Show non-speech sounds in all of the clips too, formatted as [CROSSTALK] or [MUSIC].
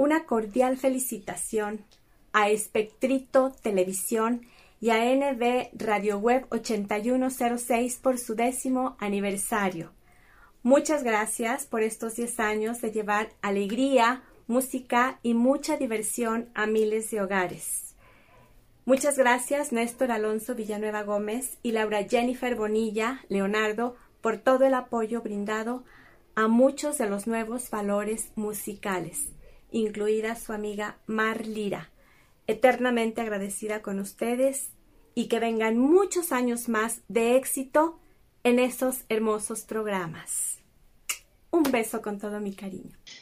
una cordial felicitación a Espectrito Televisión y a NB Radio Web 8106 por su décimo aniversario. Muchas gracias por estos 10 años de llevar alegría, música y mucha diversión a miles de hogares. Muchas gracias Néstor Alonso Villanueva Gómez y Laura Jennifer Bonilla Leonardo por todo el apoyo brindado a muchos de los nuevos valores musicales incluida su amiga Mar Lira. Eternamente agradecida con ustedes y que vengan muchos años más de éxito en esos hermosos programas. Un beso con todo mi cariño.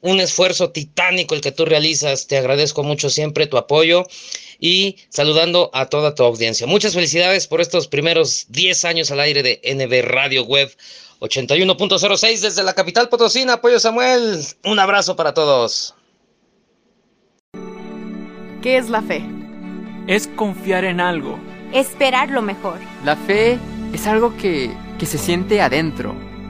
un esfuerzo titánico el que tú realizas. Te agradezco mucho siempre tu apoyo y saludando a toda tu audiencia. Muchas felicidades por estos primeros 10 años al aire de NB Radio Web 81.06 desde la capital potosina. Apoyo Samuel. Un abrazo para todos. ¿Qué es la fe? Es confiar en algo. Esperar lo mejor. La fe es algo que, que se siente adentro,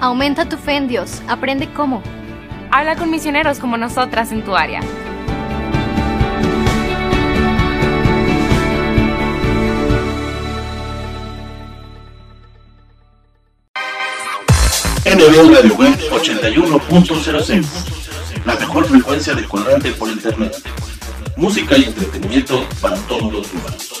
Aumenta tu fe en Dios. Aprende cómo. Habla con misioneros como nosotras en tu área. NB Radio Web 81.06 La mejor frecuencia del cuadrante por internet. Música y entretenimiento para todos los humanos.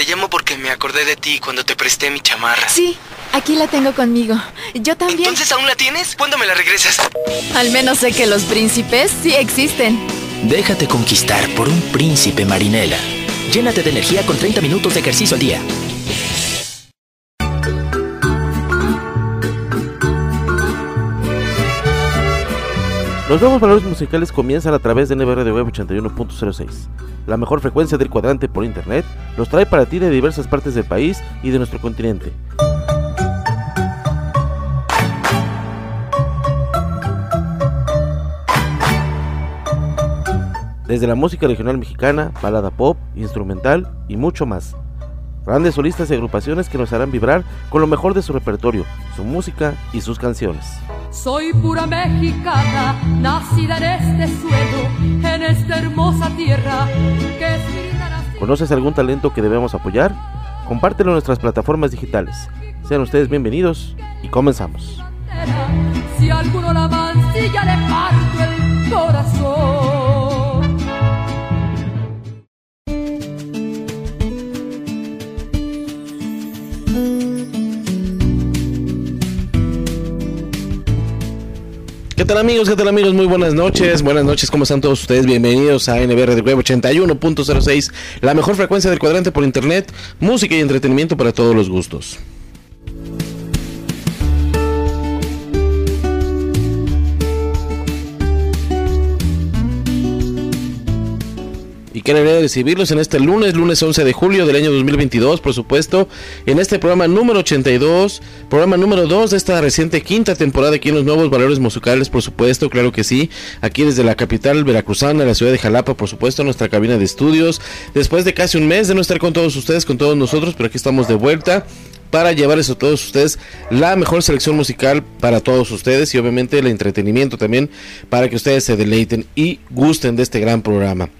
Te llamo porque me acordé de ti cuando te presté mi chamarra. Sí, aquí la tengo conmigo. Yo también. ¿Entonces aún la tienes? ¿Cuándo me la regresas? Al menos sé que los príncipes sí existen. Déjate conquistar por un príncipe marinela. Llénate de energía con 30 minutos de ejercicio al día. Los nuevos valores musicales comienzan a través de NBR de Web 81.06. La mejor frecuencia del cuadrante por internet los trae para ti de diversas partes del país y de nuestro continente. Desde la música regional mexicana, balada pop, instrumental y mucho más. Grandes solistas y agrupaciones que nos harán vibrar con lo mejor de su repertorio, su música y sus canciones. Soy pura mexicana, nacida en este suelo, en esta hermosa tierra que es ¿Conoces algún talento que debemos apoyar? Compártelo en nuestras plataformas digitales. Sean ustedes bienvenidos y comenzamos. Si alguno la mancilla le pasa ¿Qué tal amigos? ¿Qué tal amigos? Muy buenas noches. Buenas noches, ¿cómo están todos ustedes? Bienvenidos a NBR de Web 81.06, la mejor frecuencia del cuadrante por internet, música y entretenimiento para todos los gustos. Y qué recibirlos en este lunes, lunes 11 de julio del año 2022, por supuesto, en este programa número 82, programa número 2 de esta reciente quinta temporada aquí en los nuevos valores musicales, por supuesto, claro que sí, aquí desde la capital veracruzana, la ciudad de Jalapa, por supuesto, nuestra cabina de estudios, después de casi un mes de no estar con todos ustedes, con todos nosotros, pero aquí estamos de vuelta para llevarles a todos ustedes la mejor selección musical para todos ustedes y obviamente el entretenimiento también para que ustedes se deleiten y gusten de este gran programa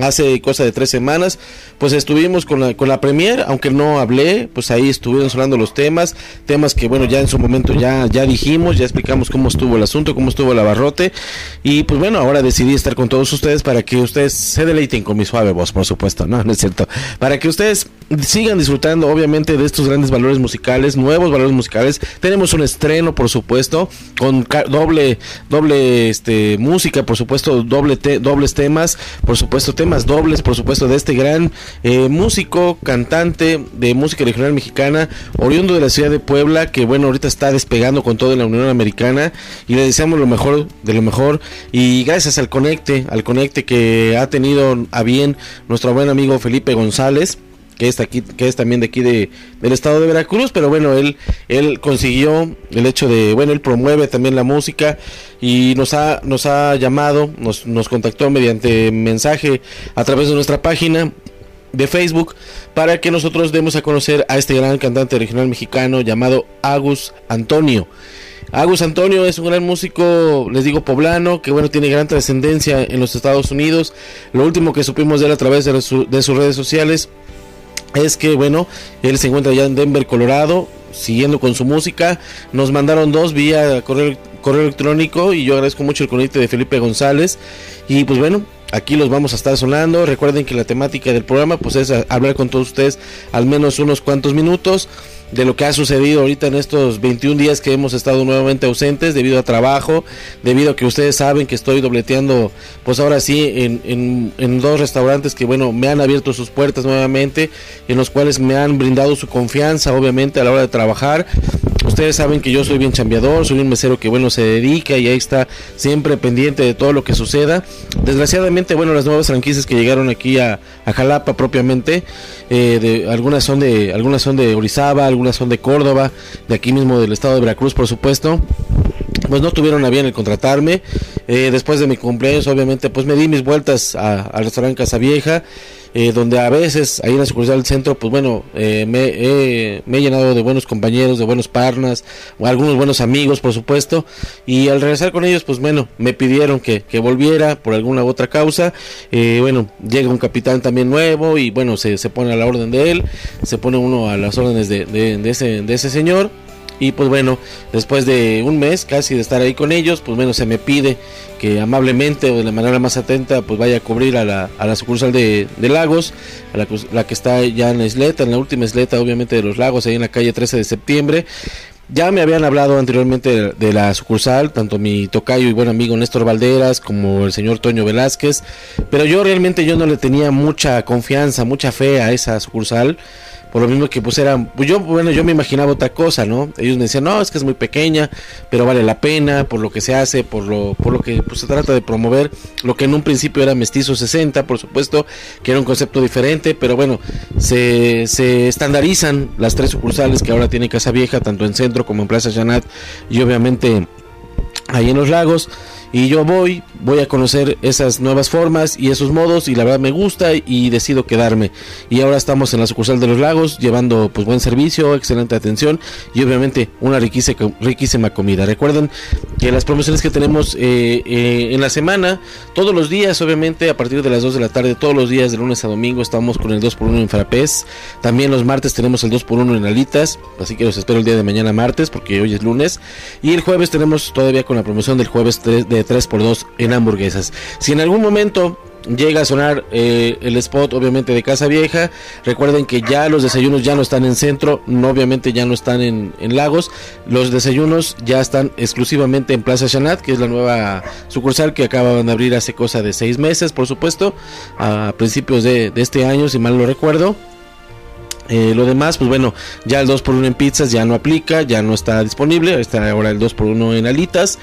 hace cosa de tres semanas pues estuvimos con la, con la premier aunque no hablé pues ahí estuvieron hablando los temas temas que bueno ya en su momento ya ya dijimos ya explicamos cómo estuvo el asunto cómo estuvo el abarrote y pues bueno ahora decidí estar con todos ustedes para que ustedes se deleiten con mi suave voz por supuesto no no es cierto. Para que ustedes sigan disfrutando obviamente de estos grandes valores musicales nuevos valores musicales. Tenemos un estreno por supuesto con doble doble este música por supuesto doble dobles temas por supuesto temas dobles, por supuesto, de este gran eh, músico, cantante de música regional mexicana, oriundo de la ciudad de Puebla, que bueno, ahorita está despegando con todo en la Unión Americana y le deseamos lo mejor de lo mejor y gracias al conecte, al conecte que ha tenido a bien nuestro buen amigo Felipe González que es también de aquí de, del estado de Veracruz pero bueno él él consiguió el hecho de bueno él promueve también la música y nos ha nos ha llamado nos, nos contactó mediante mensaje a través de nuestra página de Facebook para que nosotros demos a conocer a este gran cantante regional mexicano llamado Agus Antonio Agus Antonio es un gran músico, les digo, poblano, que bueno, tiene gran trascendencia en los Estados Unidos. Lo último que supimos de él a través de sus redes sociales es que bueno, él se encuentra ya en Denver, Colorado, siguiendo con su música. Nos mandaron dos vía correo, correo electrónico y yo agradezco mucho el conecte de Felipe González. Y pues bueno, aquí los vamos a estar sonando. Recuerden que la temática del programa pues es hablar con todos ustedes al menos unos cuantos minutos de lo que ha sucedido ahorita en estos 21 días que hemos estado nuevamente ausentes debido a trabajo, debido a que ustedes saben que estoy dobleteando, pues ahora sí, en, en, dos restaurantes que, bueno, me han abierto sus puertas nuevamente, en los cuales me han brindado su confianza, obviamente, a la hora de trabajar. Ustedes saben que yo soy bien chambeador, soy un mesero que, bueno, se dedica y ahí está siempre pendiente de todo lo que suceda. Desgraciadamente, bueno, las nuevas franquicias que llegaron aquí a, Jalapa propiamente, eh, algunas son de algunas son de Orizaba, algunas son de Córdoba, de aquí mismo del estado de Veracruz, por supuesto pues no tuvieron a bien el contratarme. Eh, después de mi cumpleaños, obviamente, pues me di mis vueltas al restaurante Casa Vieja. Eh, donde a veces ahí en la sucursal del centro, pues bueno, eh, me, he llenado de buenos compañeros, de buenos partners, o algunos buenos amigos, por supuesto, y al regresar con ellos, pues bueno, me pidieron que, que volviera por alguna u otra causa, eh, bueno, llega un capitán también nuevo y bueno, se, se, pone a la orden de él, se pone uno a las órdenes de, de, ese, de ese señor, y pues bueno, después de un mes casi de estar ahí con ellos, pues bueno, se me pide que amablemente o de la manera más atenta pues vaya a cubrir a la, a la sucursal de, Lagos, a la, la, que está ya en la isleta, en la última isleta obviamente de los lagos, ahí en la calle 13 de septiembre. Ya me habían hablado anteriormente de, la sucursal, tanto mi tocayo y buen amigo Néstor Valderas como el señor Toño Velázquez, pero yo realmente yo no le tenía mucha confianza, mucha fe a esa sucursal por lo mismo que pues era, pues yo, bueno, yo me imaginaba otra cosa, ¿no? Ellos me decían, no, es que es muy pequeña, pero vale la pena por lo que se hace, por lo, por lo que pues, se trata de promover, lo que en un principio era Mestizo 60, por supuesto, que era un concepto diferente, pero bueno, se, se estandarizan las tres sucursales que ahora tiene Casa Vieja, tanto en Centro como en Plaza Janat, y obviamente ahí en los lagos y yo voy, voy a conocer esas nuevas formas y esos modos y la verdad me gusta y decido quedarme. Y ahora estamos en la sucursal de los lagos llevando pues buen servicio, excelente atención y obviamente una riquísima, comida. Recuerden que las promociones que tenemos eh, eh, en la semana, todos los días obviamente a partir de las 2 de la tarde, todos los días de lunes a domingo estamos con el 2x1 en Frapés. También los martes tenemos el 2x1 en Alitas, así que los espero el día de mañana martes porque hoy es lunes. Y el jueves tenemos todavía con la promoción del jueves 3 de 3x2 en hamburguesas. Si en algún momento llega a sonar eh, el spot obviamente de Casa Vieja. Recuerden que ya los desayunos ya no están en centro, no, obviamente ya no están en, Lagos. Los desayunos ya están exclusivamente en Plaza Chanat, que es la nueva sucursal que acaban de abrir hace cosa de seis meses, por supuesto, a principios de, de este año, si mal no recuerdo. Eh, lo demás, pues bueno, ya el 2x1 en pizzas ya no aplica, ya no está disponible, está ahora el 2x1 en alitas.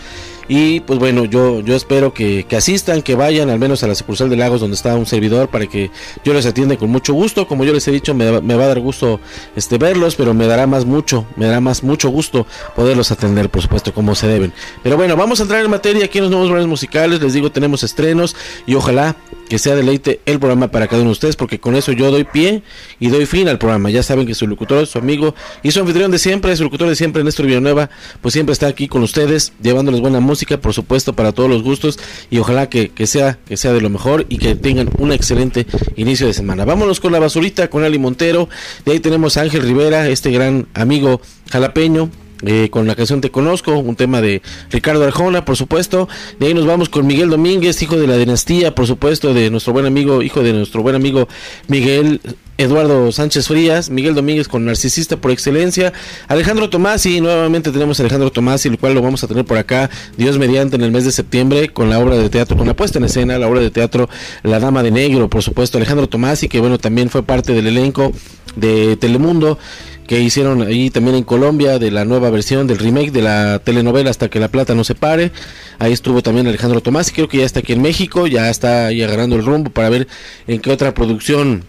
Y pues bueno, yo, yo espero que, que, asistan, que vayan al menos a la sucursal de Lagos donde está un servidor para que yo les atienda con mucho gusto. Como yo les he dicho, me, me, va a dar gusto este, verlos, pero me dará más mucho, me dará más mucho gusto poderlos atender, por supuesto, como se deben. Pero bueno, vamos a entrar en materia aquí en los nuevos musicales. Les digo, tenemos estrenos y ojalá que sea deleite el programa para cada uno de ustedes, porque con eso yo doy pie y doy fin al programa. Ya saben que su locutor, su amigo y su anfitrión de siempre, su locutor de siempre, Néstor Villanueva, pues siempre está aquí con ustedes, llevándoles buena música, por supuesto, para todos los gustos y ojalá que, que sea, que sea de lo mejor y que tengan un excelente inicio de semana. Vámonos con la basurita, con Ali Montero, de ahí tenemos a Ángel Rivera, este gran amigo jalapeño, eh, con la canción Te Conozco, un tema de Ricardo Arjona, por supuesto. De ahí nos vamos con Miguel Domínguez, hijo de la dinastía, por supuesto, de nuestro buen amigo, hijo de nuestro buen amigo Miguel Eduardo Sánchez Frías, Miguel Domínguez con Narcisista por excelencia, Alejandro Tomasi, nuevamente tenemos a Alejandro Tomasi, el cual lo vamos a tener por acá, Dios mediante, en el mes de septiembre, con la obra de teatro, con la puesta en escena, la obra de teatro La Dama de Negro, por supuesto, Alejandro Tomasi, que bueno, también fue parte del elenco de Telemundo que hicieron ahí también en Colombia de la nueva versión del remake de la telenovela Hasta que la plata no se pare. Ahí estuvo también Alejandro Tomás y creo que ya está aquí en México, ya está ahí agarrando el rumbo para ver en qué otra producción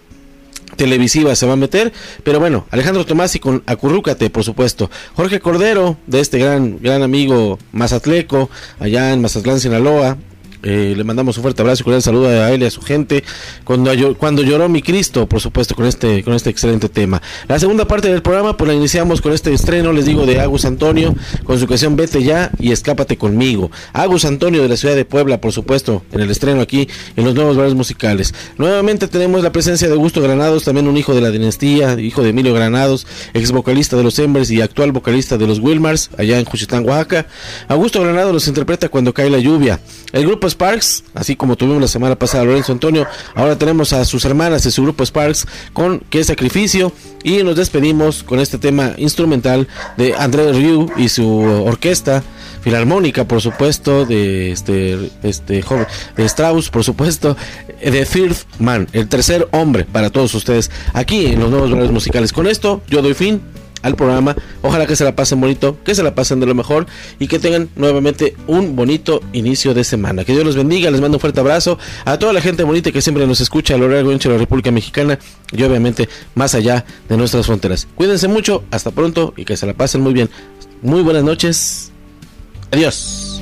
televisiva se va a meter, pero bueno, Alejandro Tomás y con Acurrúcate, por supuesto. Jorge Cordero, de este gran, gran amigo mazatleco, allá en Mazatlán, Sinaloa, eh, le mandamos un fuerte abrazo y un saludo a él y a su gente. Cuando, cuando lloró mi Cristo, por supuesto, con este, con este excelente tema. La segunda parte del programa, pues la iniciamos con este estreno, les digo, de Agus Antonio, con su canción Vete ya y escápate conmigo. Agus Antonio de la ciudad de Puebla, por supuesto, en el estreno aquí en los nuevos bares musicales. Nuevamente tenemos la presencia de Augusto Granados, también un hijo de la dinastía, hijo de Emilio Granados, ex vocalista de los Embers y actual vocalista de los Wilmars, allá en Juchitán, Oaxaca. Augusto Granados los interpreta cuando cae la lluvia. El grupo Sparks, así como tuvimos la semana pasada a Lorenzo Antonio, ahora tenemos a sus hermanas de su grupo Sparks con Qué Sacrificio. Y nos despedimos con este tema instrumental de André Ryu y su orquesta filarmónica, por supuesto, de este, este joven, de Strauss, por supuesto, de Third Man, el tercer hombre para todos ustedes aquí en los nuevos valores musicales. Con esto yo doy fin al programa. Ojalá que se la pasen bonito, que se la pasen de lo mejor y que tengan nuevamente un bonito inicio de semana. Que Dios los bendiga, les mando un fuerte abrazo a toda la gente bonita que siempre nos escucha a lo largo de la República Mexicana y obviamente más allá de nuestras fronteras. Cuídense mucho, hasta pronto y que se la pasen muy bien. Muy buenas noches. Adiós.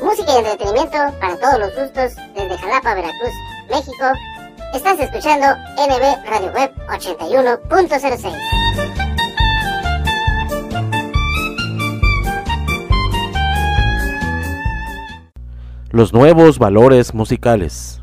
Música y entretenimiento para todos los gustos desde Jalapa, Veracruz, México. Estás escuchando NB Radio Web 81.06. Los nuevos valores musicales.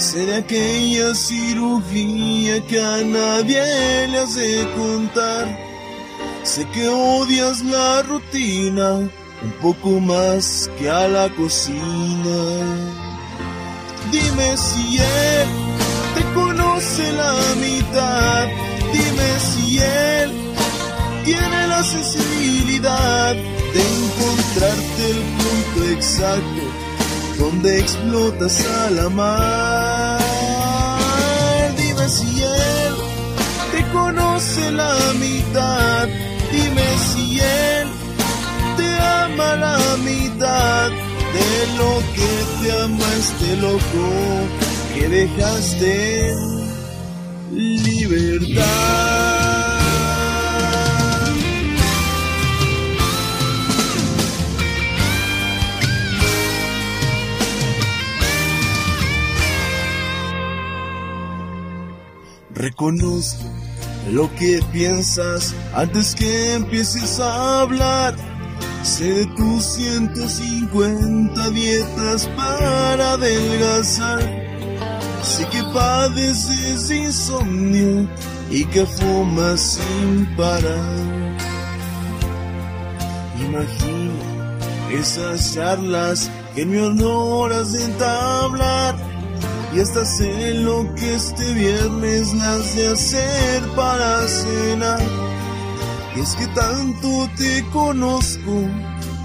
De aquella cirugía que a nadie le hace contar. Sé que odias la rutina un poco más que a la cocina. Dime si él te conoce la mitad. Dime si él tiene la sensibilidad de encontrarte el punto exacto donde explotas a la mar. La mitad. Dime si él te ama la mitad de lo que te ama este loco que dejaste libertad. Reconozco lo que piensas antes que empieces a hablar. Sé de tus 150 dietas para adelgazar. Sé que padeces insomnio y que fumas sin parar. Imagina esas charlas que me honoras de entablar. Y hasta sé lo que este viernes las de hacer para cenar. Y es que tanto te conozco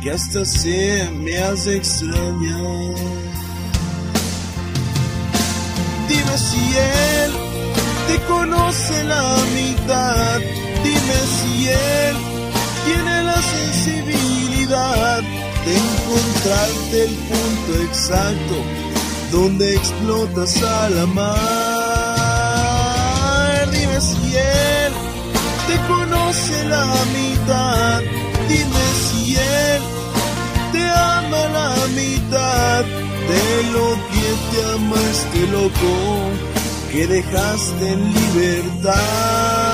que hasta se me hace extrañar. Dime si él te conoce la mitad. Dime si él tiene la sensibilidad de encontrarte el punto exacto donde explotas al amar. Dime si él te conoce la mitad. Dime si él te ama la mitad de lo que te ama este loco que dejaste en libertad.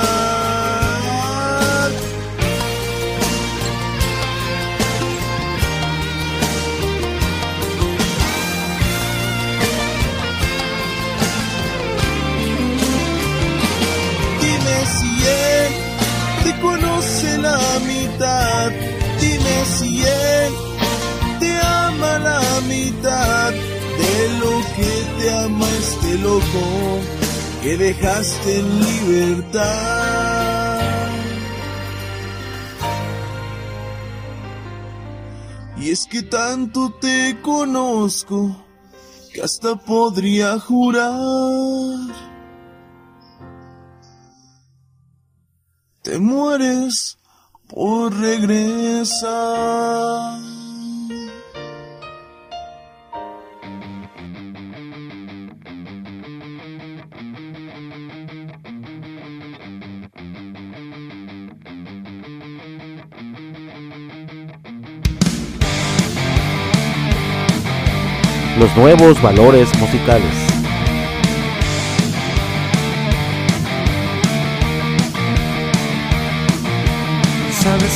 Loco que dejaste en libertad. Y es que tanto te conozco que hasta podría jurar. Te mueres por regresar. Los nuevos valores musicales.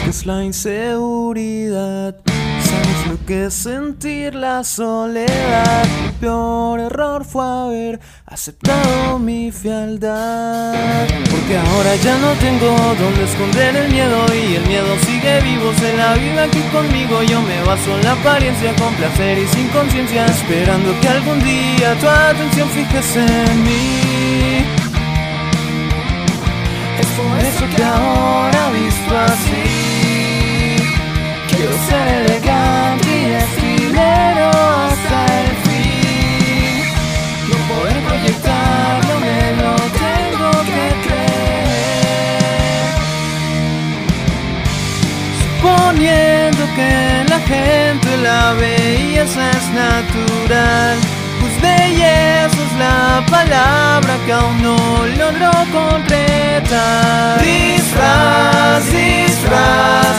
Es la inseguridad, sabes lo que es sentir la soledad. Mi peor error fue haber aceptado mi fealdad. Porque ahora ya no tengo donde esconder el miedo y el miedo sigue vivo. Se la vive aquí conmigo, yo me baso en la apariencia con placer y sin conciencia. Esperando que algún día tu atención fijes en mí. Es por eso que ahora visto así ser elegante y estilero hasta el fin. No poder proyectarlo me lo tengo que creer. Suponiendo que la gente la belleza es natural. Pues belleza es la palabra que aún no logro concretar. Disfraz, disfraz,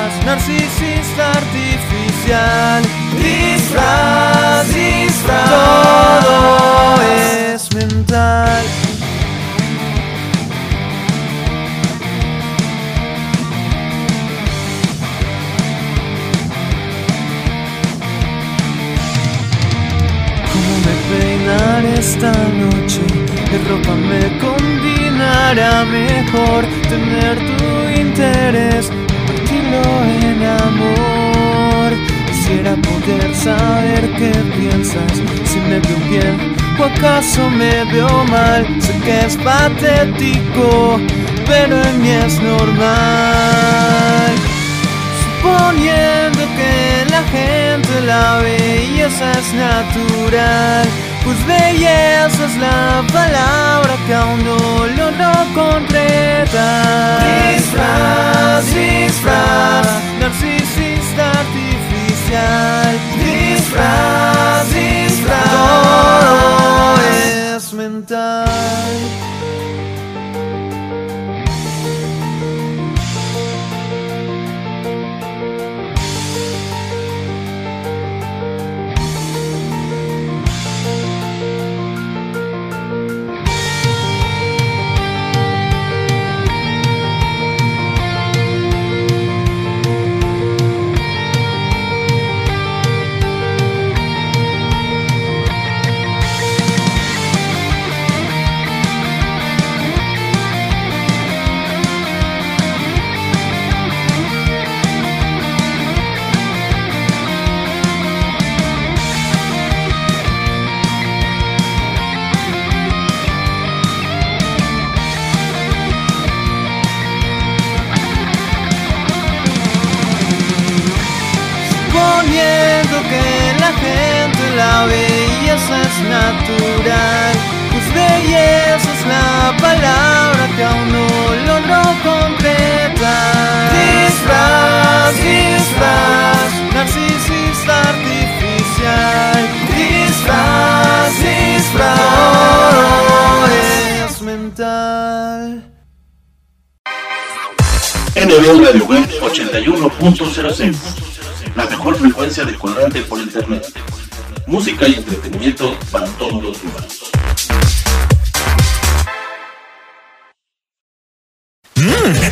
narcisista artificial. Disfraz, disfraz, todo es mental. ¿Cómo me peinaré esta noche? ¿Qué ropa me combinará mejor? Tener tu interés, convertirlo en amor. Quisiera poder saber qué piensas, si me veo bien o acaso me veo mal. Sé que es patético, pero en mí es normal. Suponiendo que la gente la belleza es natural, pues belleza es la palabra que aún no logro concretar. Disfraz, disfraz, narcisista artificial. Disfraz, disfraz, todo es mental. La palabra que aún no logró concretar. Disfraz, disfraz, narcisista artificial. Disfraz, disfraz, todo es mental. NB Radio Web 81.06 La mejor frecuencia de cuadrante por internet. Música y entretenimiento para todos los humanos.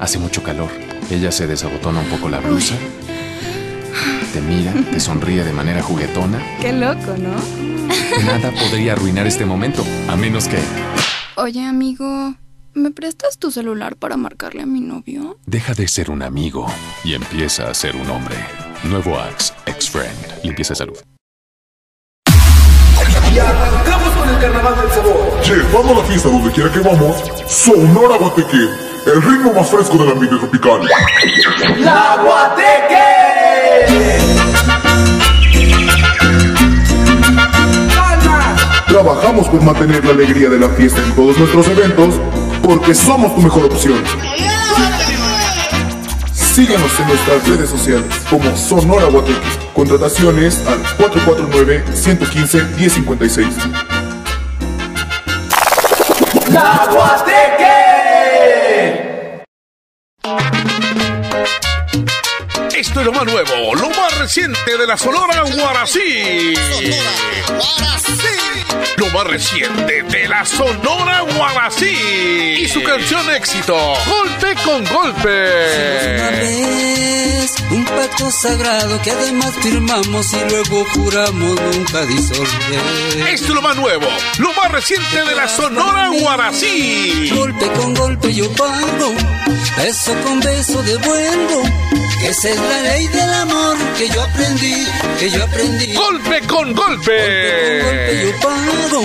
Hace mucho calor. Ella se desabotona un poco la blusa. Te mira, te sonríe de manera juguetona. Qué loco, ¿no? Nada podría arruinar este momento, a menos que Oye, amigo, ¿me prestas tu celular para marcarle a mi novio? deja de ser un amigo y empieza a ser un hombre. Nuevo Axe, ex-friend. Limpieza de salud. Y arrancamos con el carnaval del sabor. Llevando la fiesta donde quiera que vamos, Sonora Guateque, el ritmo más fresco del ambiente tropical. ¡La Trabajamos por mantener la alegría de la fiesta en todos nuestros eventos, porque somos tu mejor opción. Síguenos en nuestras redes sociales como Sonora Guateque. Contrataciones al 449-115-1056. ¡La Guateque! Esto es lo más nuevo, lo más reciente de la Sonora Guarací. Lo más reciente de la Sonora Guarací. Y su canción éxito, Golpe con Golpe. Un pacto sagrado que además firmamos y luego juramos nunca disolver. Esto es lo más nuevo, lo más reciente de la Sonora Guarací. Golpe con golpe yo pago, beso con beso devuelvo. Esa es la ley del amor que yo aprendí, que yo aprendí. Golpe con golpe. Golpe yo pago,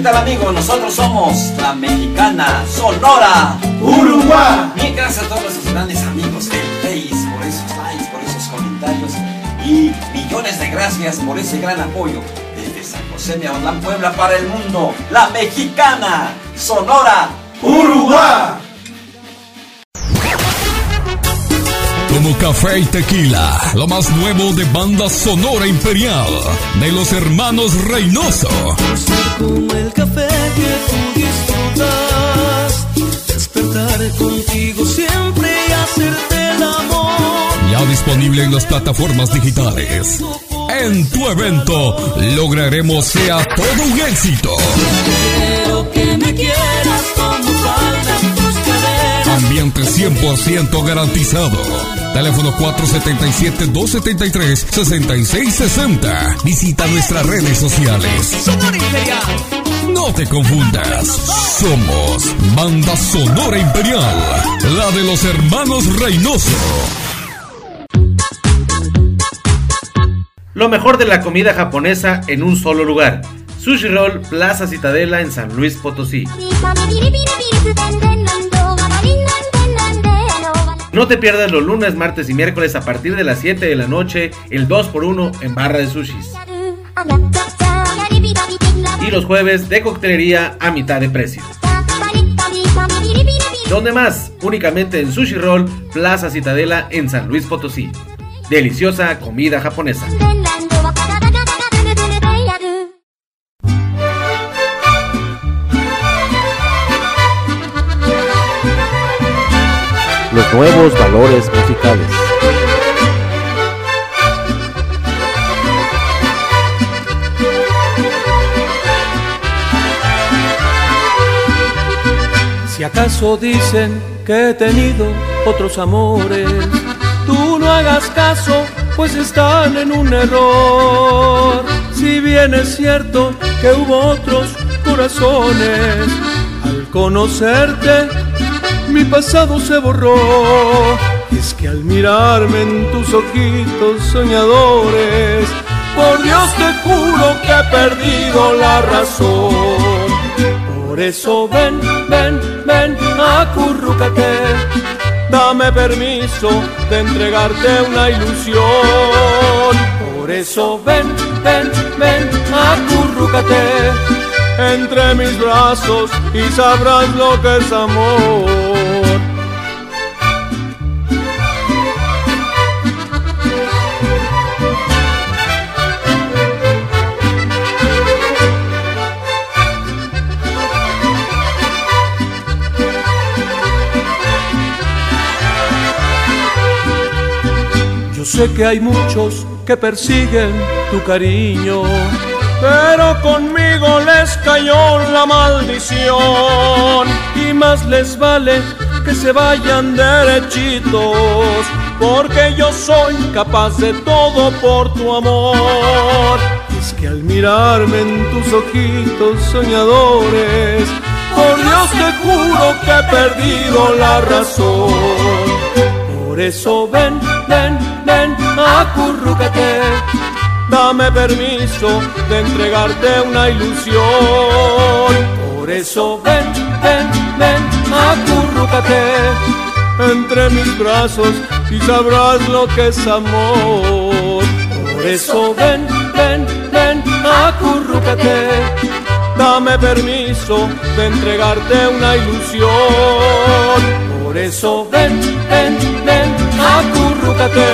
¿Qué tal amigos? Nosotros somos la mexicana Sonora Uruguay. Bien, gracias a todos nuestros grandes amigos del Face por esos likes, por esos comentarios y millones de gracias por ese gran apoyo desde San José de Puebla para el mundo. La mexicana Sonora Uruguay. Como café y tequila, lo más nuevo de banda sonora imperial de los hermanos Reynoso. Como el café que tú disfrutas, despertar contigo siempre y hacerte el amor. Ya disponible en las plataformas digitales. En tu evento lograremos sea todo un éxito. Quiero que me quieras como. Ambiente 100% garantizado. Teléfono 477-273-6660. Visita nuestras redes sociales. Sonora Imperial. No te confundas. Somos Banda Sonora Imperial. La de los hermanos Reynoso. Lo mejor de la comida japonesa en un solo lugar. Sushi Roll Plaza Citadela en San Luis Potosí. No te pierdas los lunes, martes y miércoles a partir de las 7 de la noche el 2x1 en barra de sushis. Y los jueves de coctelería a mitad de precio. ¿Dónde más? Únicamente en Sushi Roll, Plaza Citadela en San Luis Potosí. Deliciosa comida japonesa. Nuevos valores musicales. Si acaso dicen que he tenido otros amores, tú no hagas caso, pues están en un error. Si bien es cierto que hubo otros corazones, al conocerte mi pasado se borró. Y es que al mirarme en tus ojitos soñadores, por Dios te juro que he perdido la razón. Por eso ven, ven, ven, acurrúcate. Dame permiso de entregarte una ilusión. Por eso ven, ven, ven, acurrúcate entre mis brazos y sabrás lo que es amor. Sé que hay muchos que persiguen tu cariño, pero conmigo les cayó la maldición y más les vale que se vayan derechitos, porque yo soy capaz de todo por tu amor. Es que al mirarme en tus ojitos soñadores, por Dios te juro que he perdido la razón. Por eso ven, ven, ven, acurrúcate. Dame permiso de entregarte una ilusión. Por eso ven, ven, ven, acurrúcate entre mis brazos y sabrás lo que es amor. Por eso ven, ven, ven, acurrúcate. Dame permiso de entregarte una ilusión. Por eso ven, ven, ven, acurrúcate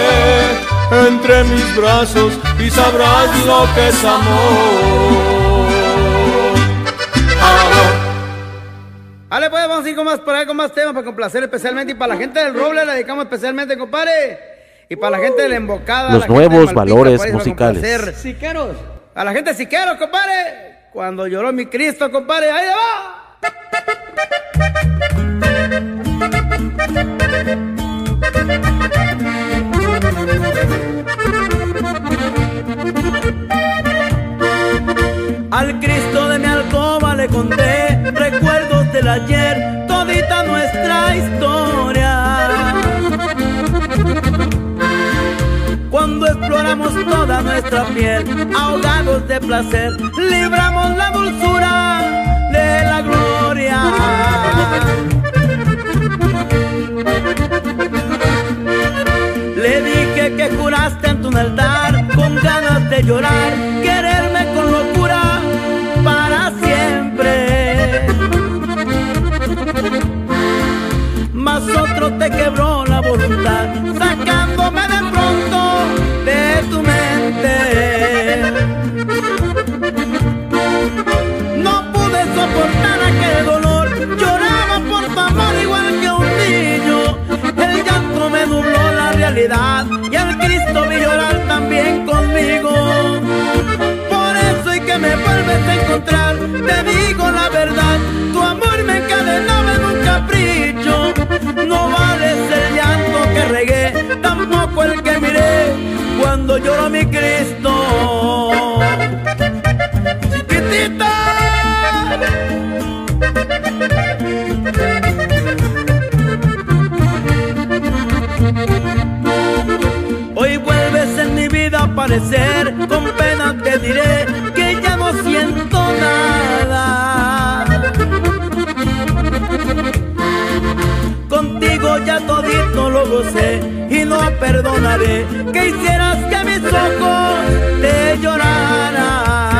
entre mis brazos y sabrás lo que es amor. Vale, pues vamos a ir con más, por ahí con más temas para complacer especialmente. Y para la gente del Roble la dedicamos especialmente, compadre. Y para la gente de la embocada. Los la nuevos valores para musicales. Siqueros. A la gente de Siqueros, compadre. Cuando lloró mi Cristo, compadre. Ahí va. Toda nuestra piel, ahogados de placer, libramos la dulzura de la gloria. Le dije que juraste ante un altar con ganas de llorar, quererme con locura para siempre. Mas otro te quebró la voluntad, sacándome de tu No pude soportar aquel dolor, lloraba por tu amor igual que un niño. El llanto me nubló la realidad y al Cristo vi llorar también conmigo. Por eso y que me vuelves a encontrar, te digo la verdad, lloró mi Cristo. Chiquitita. Hoy vuelves en mi vida a aparecer, con pena te diré que ya no siento nada. Contigo ya todito lo gocé y no perdonaré que hicieras que ojos te lloraran.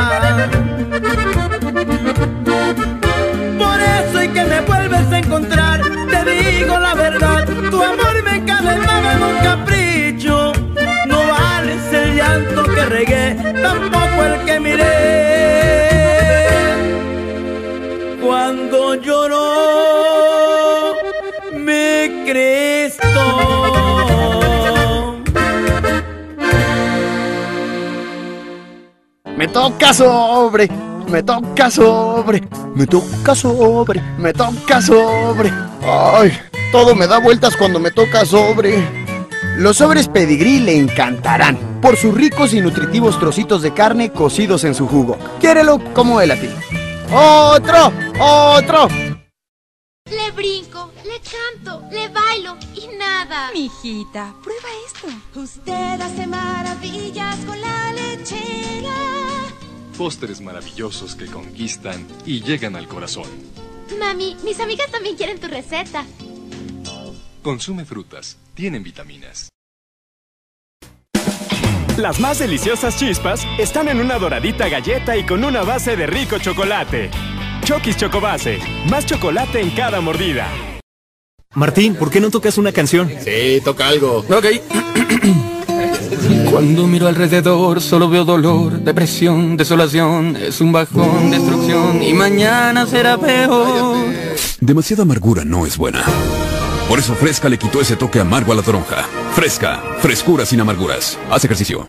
Toca sobre, me toca sobre, me toca sobre, me toca sobre. Ay, todo me da vueltas cuando me toca sobre. Los sobres pedigrí le encantarán por sus ricos y nutritivos trocitos de carne cocidos en su jugo. Quiérelo como él a ti. ¡Otro! ¡Otro! Le brinco, le canto, le bailo y nada. Mijita, prueba esto. Usted hace maravillas con la lechera. Postres maravillosos que conquistan y llegan al corazón. Mami, mis amigas también quieren tu receta. Consume frutas, tienen vitaminas. Las más deliciosas chispas están en una doradita galleta y con una base de rico chocolate. Chokis Chocobase, más chocolate en cada mordida. Martín, ¿por qué no tocas una canción? Sí, toca algo. Ok. [CLEARS THROAT] Cuando miro alrededor solo veo dolor, depresión, desolación, es un bajón, destrucción y mañana será peor. Demasiada amargura no es buena. Por eso Fresca le quitó ese toque amargo a la toronja. Fresca, frescura sin amarguras. Haz ejercicio.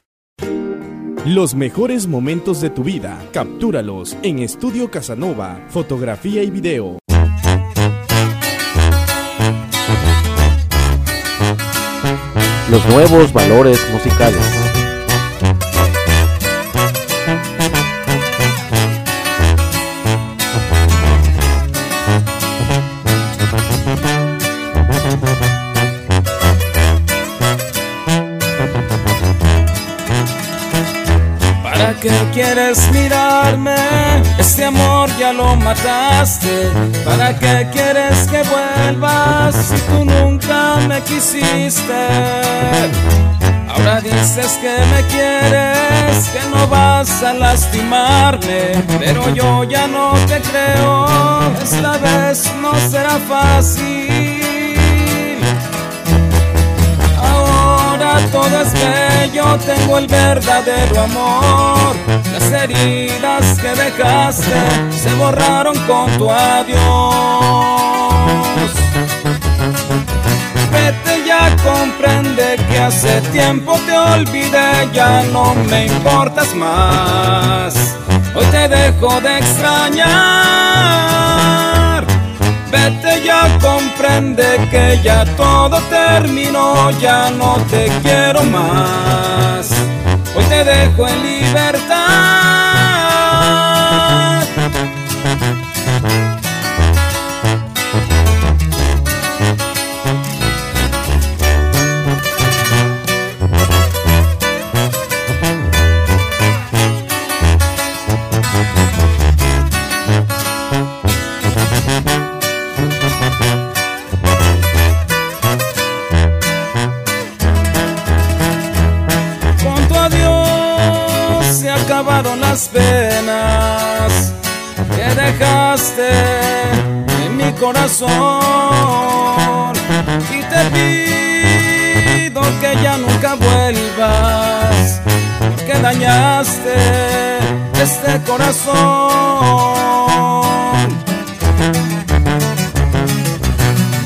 Los mejores momentos de tu vida, captúralos en Estudio Casanova, fotografía y video. Los nuevos valores musicales. ¿Para qué quieres mirarme? Amor ya lo mataste. ¿Para qué quieres que vuelvas si tú nunca me quisiste? Ahora dices que me quieres, que no vas a lastimarme, pero yo ya no te creo. Esta vez no será fácil. Todo es bello, tengo el verdadero amor. Las heridas que dejaste se borraron con tu adiós. Vete ya, comprende que hace tiempo te olvidé, ya no me importas más. Hoy te dejo de extrañar. Vete ya, comprende que ya todo terminó, ya no te quiero más. Hoy te dejo en libertad. En mi corazón. Y te pido que ya nunca vuelvas, porque dañaste este corazón.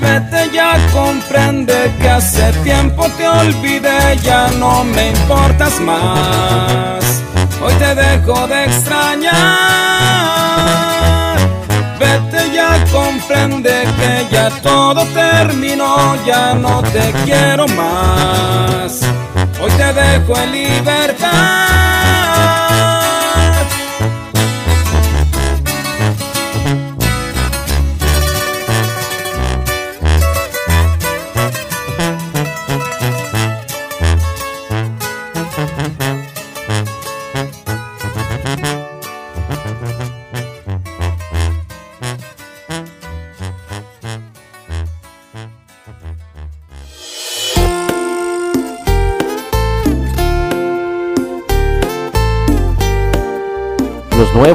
Vete ya, comprende que hace tiempo te olvidé, ya no me importas más. Hoy te dejo de extrañar. Comprende que ya todo terminó, ya no te quiero más. Hoy te dejo en libertad.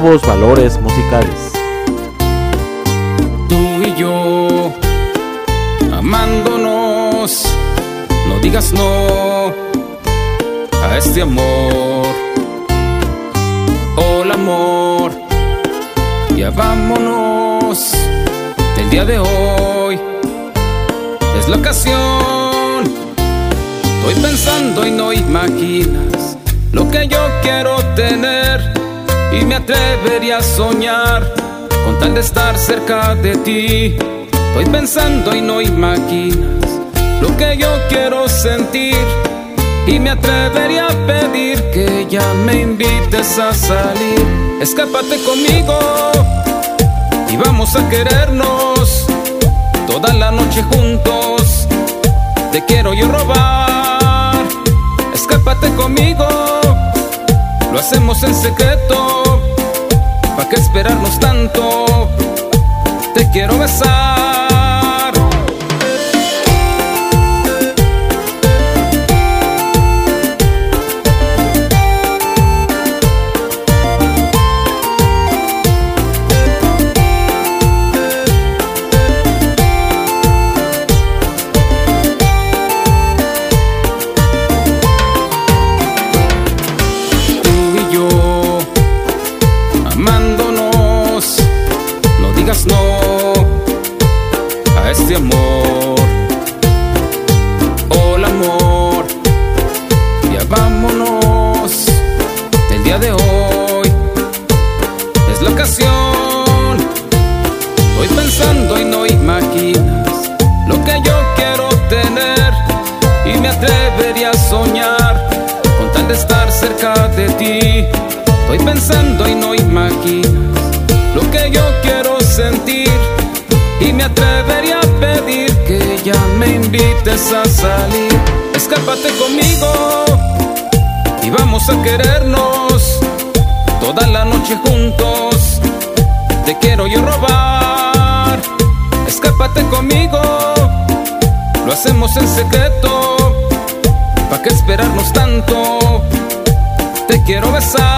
Nuevos valores musicales. tú y yo amándonos. No digas no a este amor Hola amor, ya vámonos. El día de hoy es la ocasión. Estoy pensando y no imaginas lo que yo quiero tener y me atrevería a soñar con tal de estar cerca de ti. Estoy pensando y no imaginas lo que yo quiero sentir y me atrevería a pedir que ya me invites a salir. Escápate conmigo y vamos a querernos toda la noche juntos. Te quiero yo robar. Escápate conmigo, lo hacemos en secreto. ¿Para qué esperarnos tanto? Te quiero besar. A salir. Escápate conmigo y vamos a querernos toda la noche juntos. Te quiero yo robar. Escápate conmigo, lo hacemos en secreto. ¿Para qué esperarnos tanto? Te quiero besar.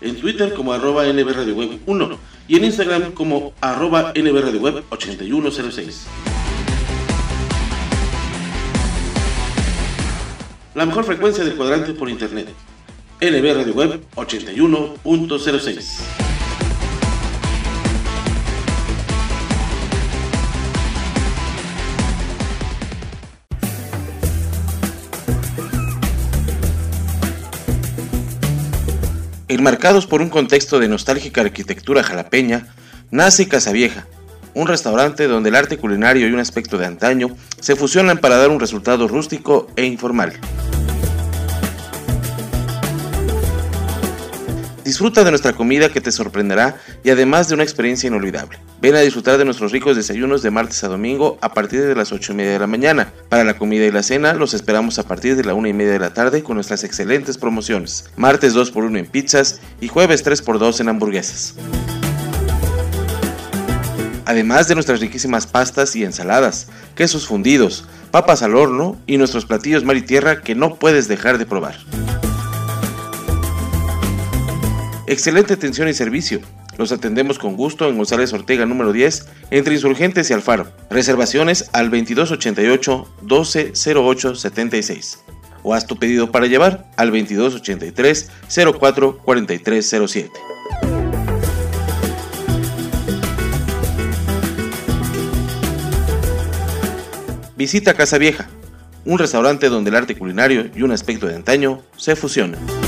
en Twitter como arroba NB Radio Web 1 y en Instagram como arroba NB Radio Web 8106. La mejor frecuencia del cuadrante por internet. NB Radio Web 81.06. Enmarcados por un contexto de nostálgica arquitectura jalapeña, nace Casavieja, un restaurante donde el arte culinario y un aspecto de antaño se fusionan para dar un resultado rústico e informal. Disfruta de nuestra comida que te sorprenderá y además de una experiencia inolvidable. Ven a disfrutar de nuestros ricos desayunos de martes a domingo a partir de las 8 y media de la mañana. Para la comida y la cena los esperamos a partir de la 1 y media de la tarde con nuestras excelentes promociones. Martes 2x1 en pizzas y jueves 3x2 en hamburguesas. Además de nuestras riquísimas pastas y ensaladas, quesos fundidos, papas al horno y nuestros platillos mar y tierra que no puedes dejar de probar. Excelente atención y servicio. Los atendemos con gusto en González Ortega número 10, entre Insurgentes y Alfaro. Reservaciones al 2288 1208 76 o haz tu pedido para llevar al 2283 04 4307. Visita Casa Vieja, un restaurante donde el arte culinario y un aspecto de antaño se fusionan.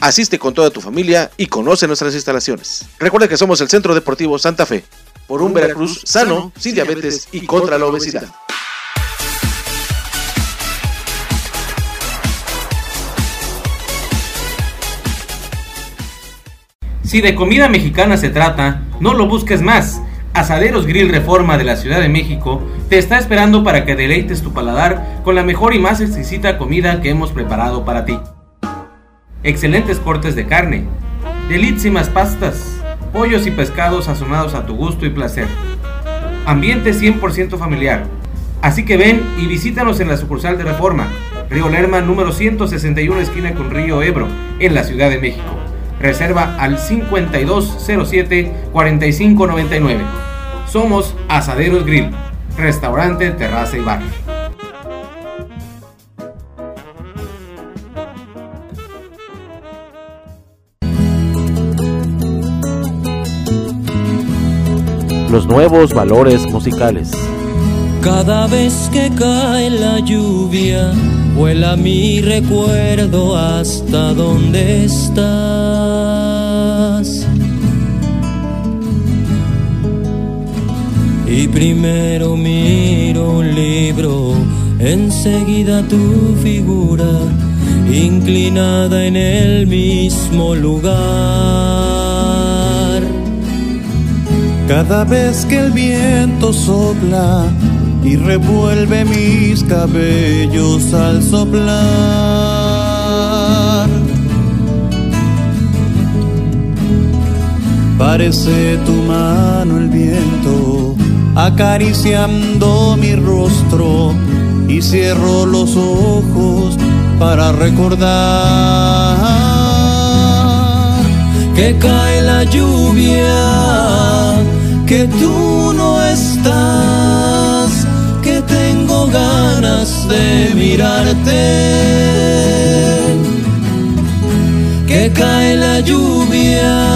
Asiste con toda tu familia y conoce nuestras instalaciones. Recuerda que somos el Centro Deportivo Santa Fe, por un Veracruz sano, sin diabetes y contra la obesidad. Si de comida mexicana se trata, no lo busques más. Asaderos Grill Reforma de la Ciudad de México te está esperando para que deleites tu paladar con la mejor y más exquisita comida que hemos preparado para ti excelentes cortes de carne, delísimas pastas, pollos y pescados sazonados a tu gusto y placer. Ambiente 100% familiar. Así que ven y visítanos en la sucursal de Reforma, Río Lerma número 161 esquina con Río Ebro, en la Ciudad de México. Reserva al 5207-4599. Somos Asaderos Grill, restaurante, terraza y bar. Nuevos valores musicales. Cada vez que cae la lluvia, vuela mi recuerdo hasta donde estás. Y primero miro un libro, enseguida tu figura, inclinada en el mismo lugar. Cada vez que el viento sopla y revuelve mis cabellos al soplar. Parece tu mano el viento acariciando mi rostro y cierro los ojos para recordar que cae la lluvia que tú no estás, que tengo ganas de mirarte, que cae la lluvia,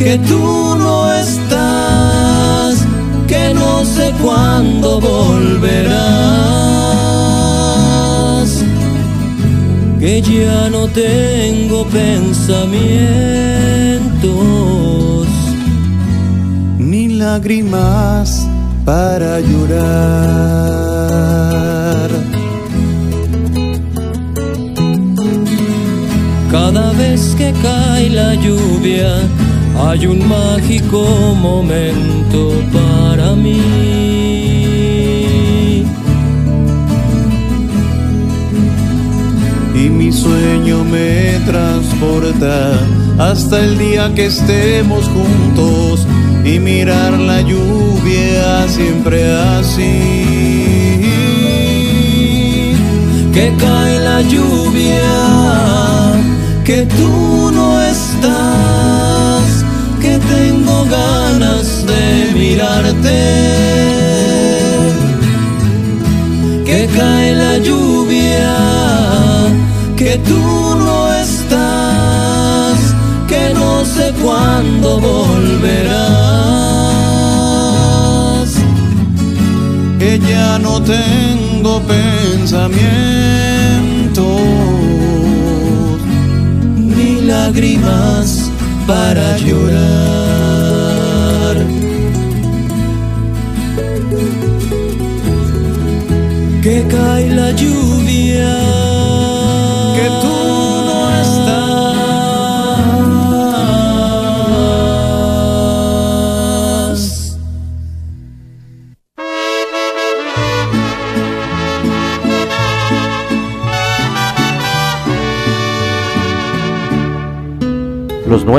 que tú no estás, que no sé cuándo volverás, que ya no tengo pensamientos lágrimas para llorar. Cada vez que cae la lluvia hay un mágico momento para mí. Y mi sueño me transporta hasta el día que estemos juntos y mirar la lluvia siempre así. Que cae la lluvia, que tú no estás, que tengo ganas de mirarte. Que cae la lluvia, que tú no estás sé cuándo volverás. Ya no tengo pensamientos ni lágrimas para llorar. Que cae la lluvia,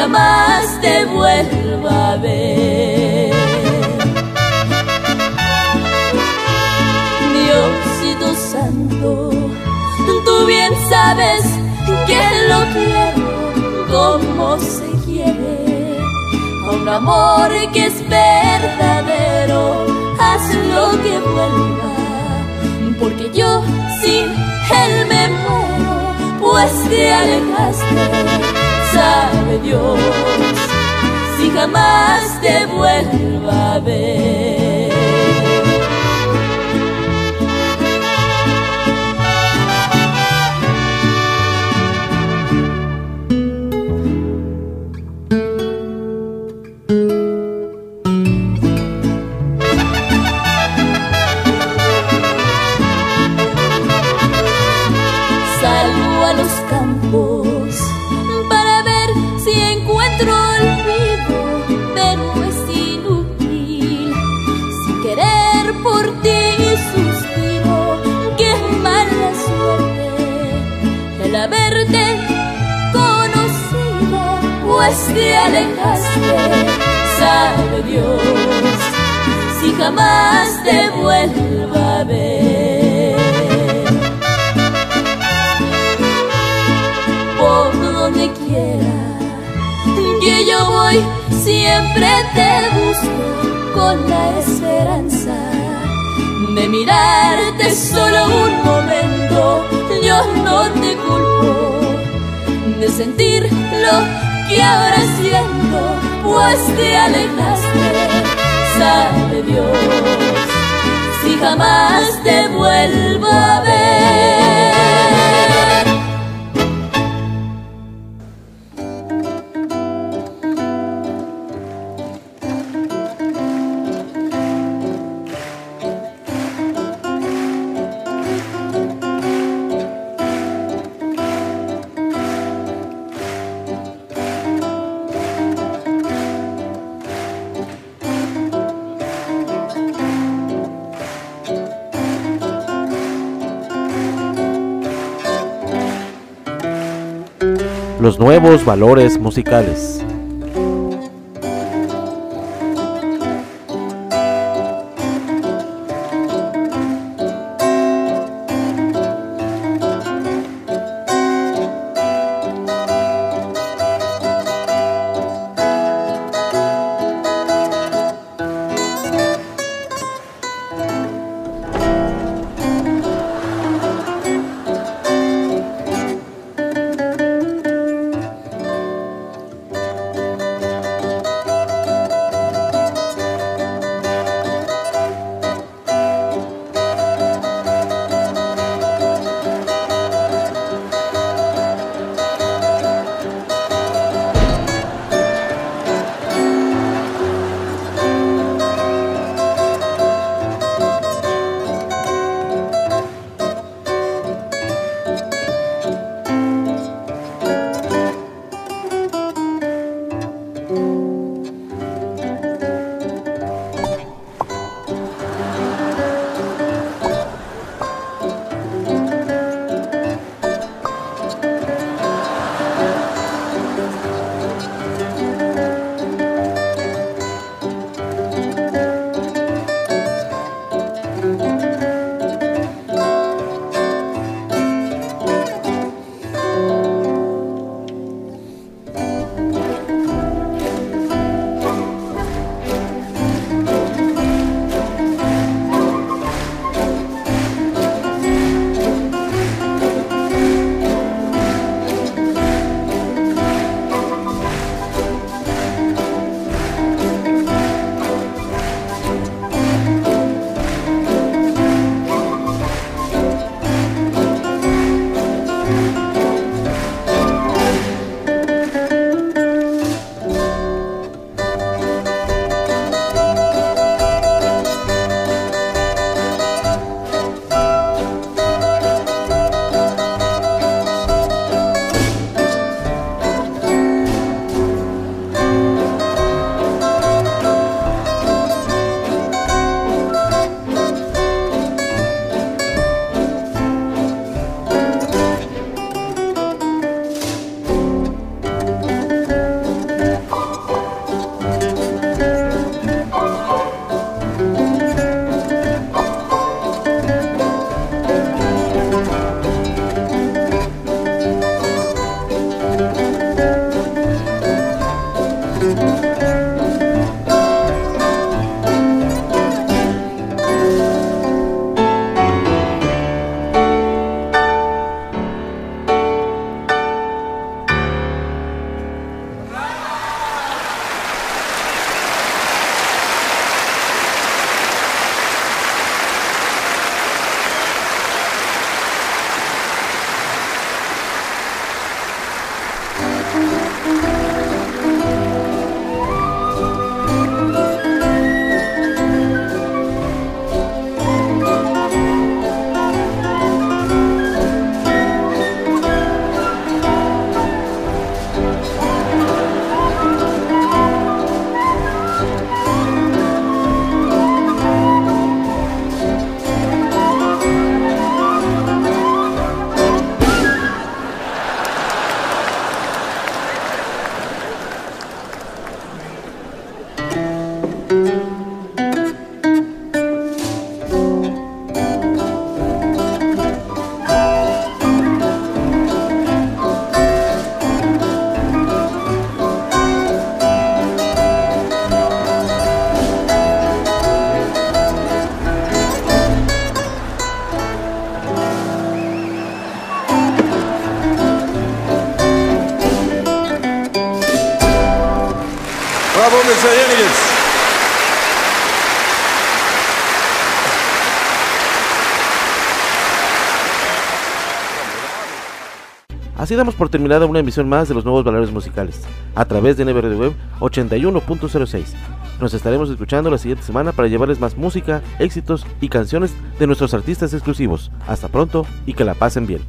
Jamás te vuelva a ver Diosito Santo, tú bien sabes que lo quiero como se quiere. A un amor que es verdadero, haz lo que vuelva. Porque yo sin él me muero, pues te alejaste, sabe Dios, si jamás te vuelva a ver. Te alejaste, sabe Dios, si jamás te vuelva a ver. por donde quiera que yo voy, siempre te busco con la esperanza de mirarte solo un momento. Yo no te culpo de sentir lo que ahora siento, pues te alejaste, sabe Dios, si jamás te vuelvo a ver. Los nuevos valores musicales. Así damos por terminada una emisión más de los nuevos valores musicales, a través de NBR Web 81.06. Nos estaremos escuchando la siguiente semana para llevarles más música, éxitos y canciones de nuestros artistas exclusivos. Hasta pronto y que la pasen bien.